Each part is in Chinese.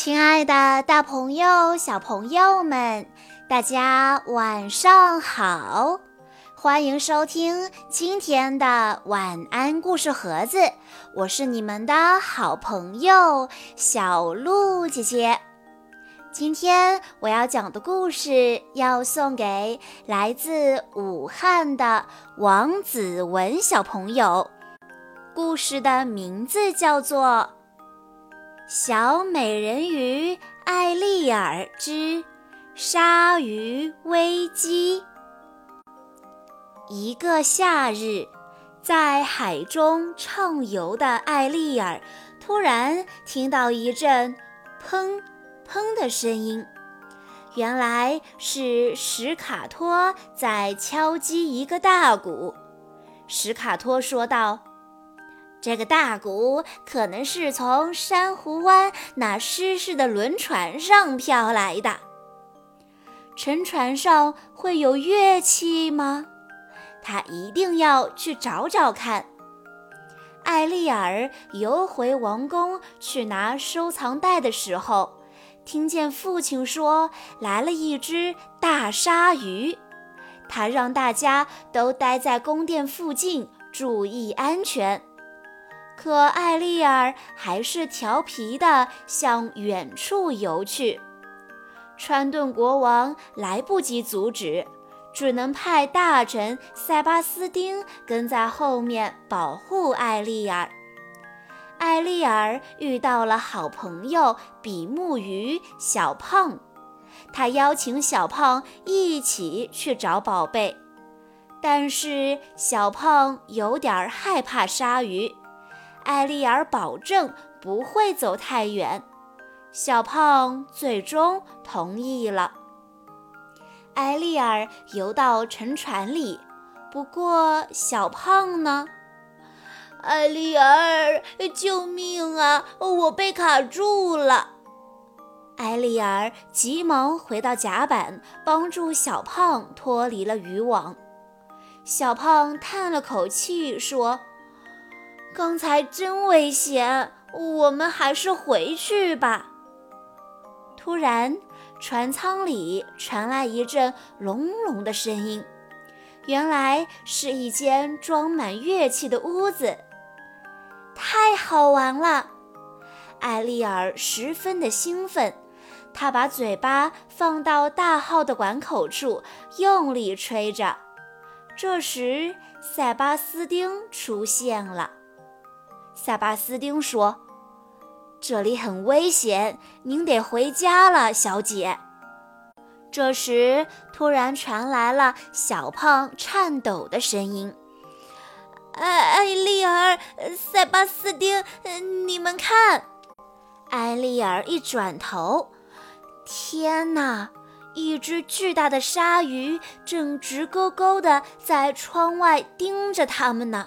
亲爱的，大朋友、小朋友们，大家晚上好！欢迎收听今天的晚安故事盒子，我是你们的好朋友小鹿姐姐。今天我要讲的故事要送给来自武汉的王子文小朋友，故事的名字叫做。小美人鱼艾丽尔之鲨鱼危机。一个夏日，在海中畅游的艾丽尔突然听到一阵“砰砰”的声音，原来是史卡托在敲击一个大鼓。史卡托说道。这个大鼓可能是从珊瑚湾那失事的轮船上飘来的。沉船上会有乐器吗？他一定要去找找看。艾丽尔游回王宫去拿收藏袋的时候，听见父亲说来了一只大鲨鱼，他让大家都待在宫殿附近，注意安全。可艾丽尔还是调皮地向远处游去，川顿国王来不及阻止，只能派大臣塞巴斯丁跟在后面保护艾丽尔。艾丽尔遇到了好朋友比目鱼小胖，他邀请小胖一起去找宝贝，但是小胖有点害怕鲨鱼。艾丽尔保证不会走太远，小胖最终同意了。艾丽尔游到沉船里，不过小胖呢？艾丽尔，救命啊！我被卡住了。艾丽尔急忙回到甲板，帮助小胖脱离了渔网。小胖叹了口气说。刚才真危险，我们还是回去吧。突然，船舱里传来一阵隆隆的声音，原来是一间装满乐器的屋子。太好玩了！艾丽尔十分的兴奋，她把嘴巴放到大号的管口处，用力吹着。这时，塞巴斯丁出现了。塞巴斯丁说：“这里很危险，您得回家了，小姐。”这时，突然传来了小胖颤抖的声音：“艾艾丽尔，塞巴斯丁，你们看！”艾丽尔一转头，天哪！一只巨大的鲨鱼正直勾勾地在窗外盯着他们呢。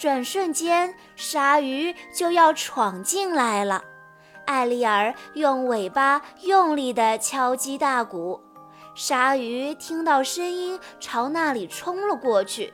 转瞬间，鲨鱼就要闯进来了。艾丽尔用尾巴用力地敲击大鼓，鲨鱼听到声音朝那里冲了过去，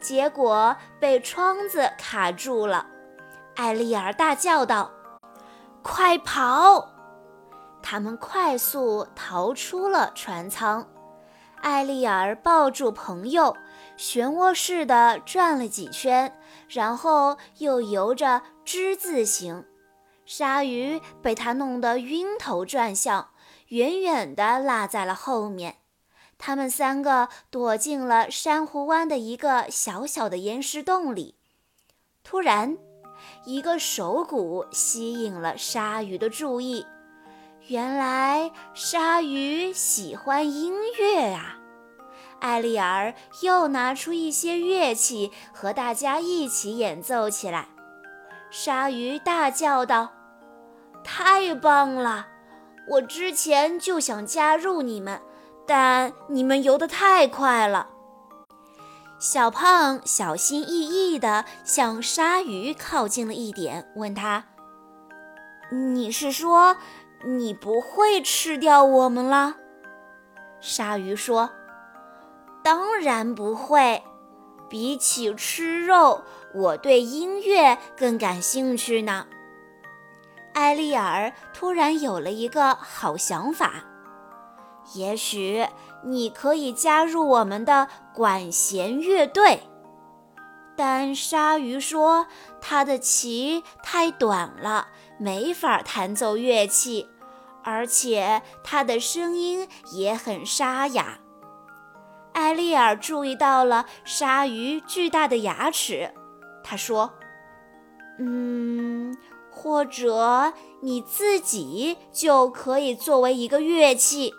结果被窗子卡住了。艾丽尔大叫道：“快跑！”他们快速逃出了船舱。艾丽尔抱住朋友，漩涡似的转了几圈，然后又游着之字形。鲨鱼被他弄得晕头转向，远远地落在了后面。他们三个躲进了珊瑚湾的一个小小的岩石洞里。突然，一个手鼓吸引了鲨鱼的注意。原来鲨鱼喜欢音乐啊！艾丽儿又拿出一些乐器，和大家一起演奏起来。鲨鱼大叫道：“太棒了！我之前就想加入你们，但你们游得太快了。”小胖小心翼翼地向鲨鱼靠近了一点，问他：“你是说？”你不会吃掉我们了，鲨鱼说：“当然不会。比起吃肉，我对音乐更感兴趣呢。”艾丽尔突然有了一个好想法，也许你可以加入我们的管弦乐队。但鲨鱼说，它的鳍太短了，没法弹奏乐器，而且他的声音也很沙哑。艾丽尔注意到了鲨鱼巨大的牙齿，他说：“嗯。”或者你自己就可以作为一个乐器。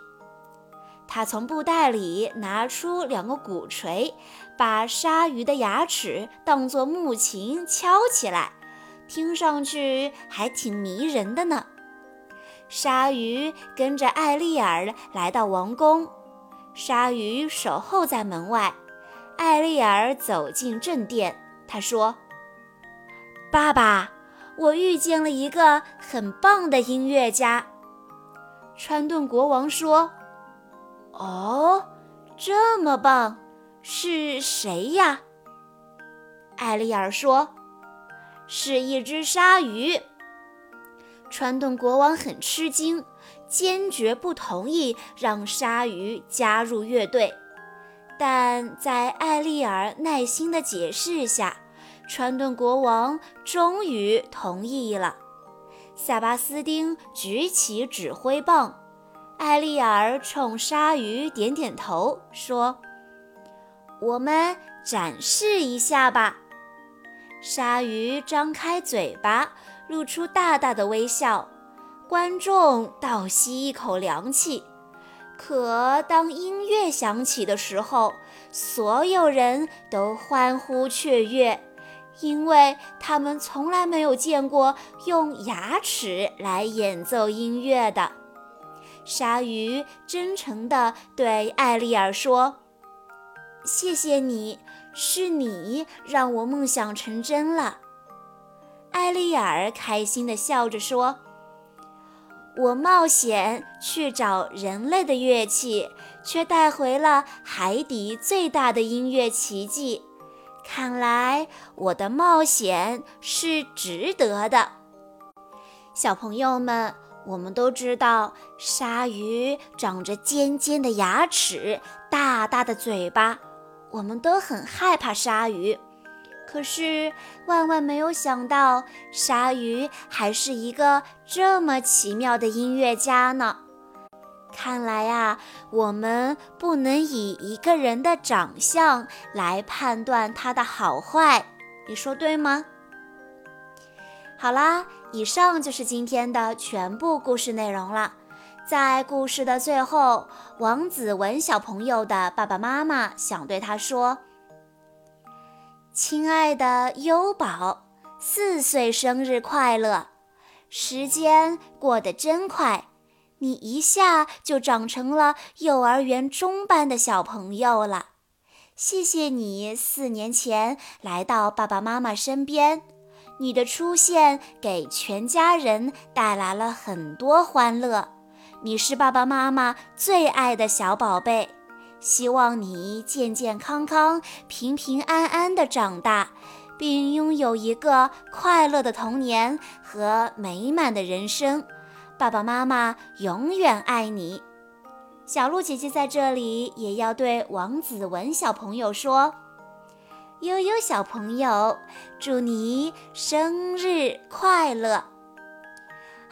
他从布袋里拿出两个鼓槌，把鲨鱼的牙齿当作木琴敲起来，听上去还挺迷人的呢。鲨鱼跟着艾丽尔来到王宫，鲨鱼守候在门外。艾丽尔走进正殿，他说：“爸爸。”我遇见了一个很棒的音乐家，川顿国王说：“哦，这么棒，是谁呀？”艾丽尔说：“是一只鲨鱼。”川顿国王很吃惊，坚决不同意让鲨鱼加入乐队，但在艾丽尔耐心的解释下。川顿国王终于同意了。萨巴斯丁举起指挥棒，艾丽尔冲鲨鱼点点头，说：“我们展示一下吧。”鲨鱼张开嘴巴，露出大大的微笑。观众倒吸一口凉气。可当音乐响起的时候，所有人都欢呼雀跃。因为他们从来没有见过用牙齿来演奏音乐的。鲨鱼真诚地对艾丽尔说：“谢谢你，是你让我梦想成真了。”艾丽尔开心地笑着说：“我冒险去找人类的乐器，却带回了海底最大的音乐奇迹。”看来我的冒险是值得的，小朋友们，我们都知道鲨鱼长着尖尖的牙齿、大大的嘴巴，我们都很害怕鲨鱼。可是万万没有想到，鲨鱼还是一个这么奇妙的音乐家呢。看来呀，我们不能以一个人的长相来判断他的好坏，你说对吗？好啦，以上就是今天的全部故事内容了。在故事的最后，王子文小朋友的爸爸妈妈想对他说：“亲爱的优宝，四岁生日快乐！时间过得真快。”你一下就长成了幼儿园中班的小朋友了，谢谢你四年前来到爸爸妈妈身边，你的出现给全家人带来了很多欢乐。你是爸爸妈妈最爱的小宝贝，希望你健健康康、平平安安的长大，并拥有一个快乐的童年和美满的人生。爸爸妈妈永远爱你，小鹿姐姐在这里也要对王子文小朋友说：“悠悠小朋友，祝你生日快乐！”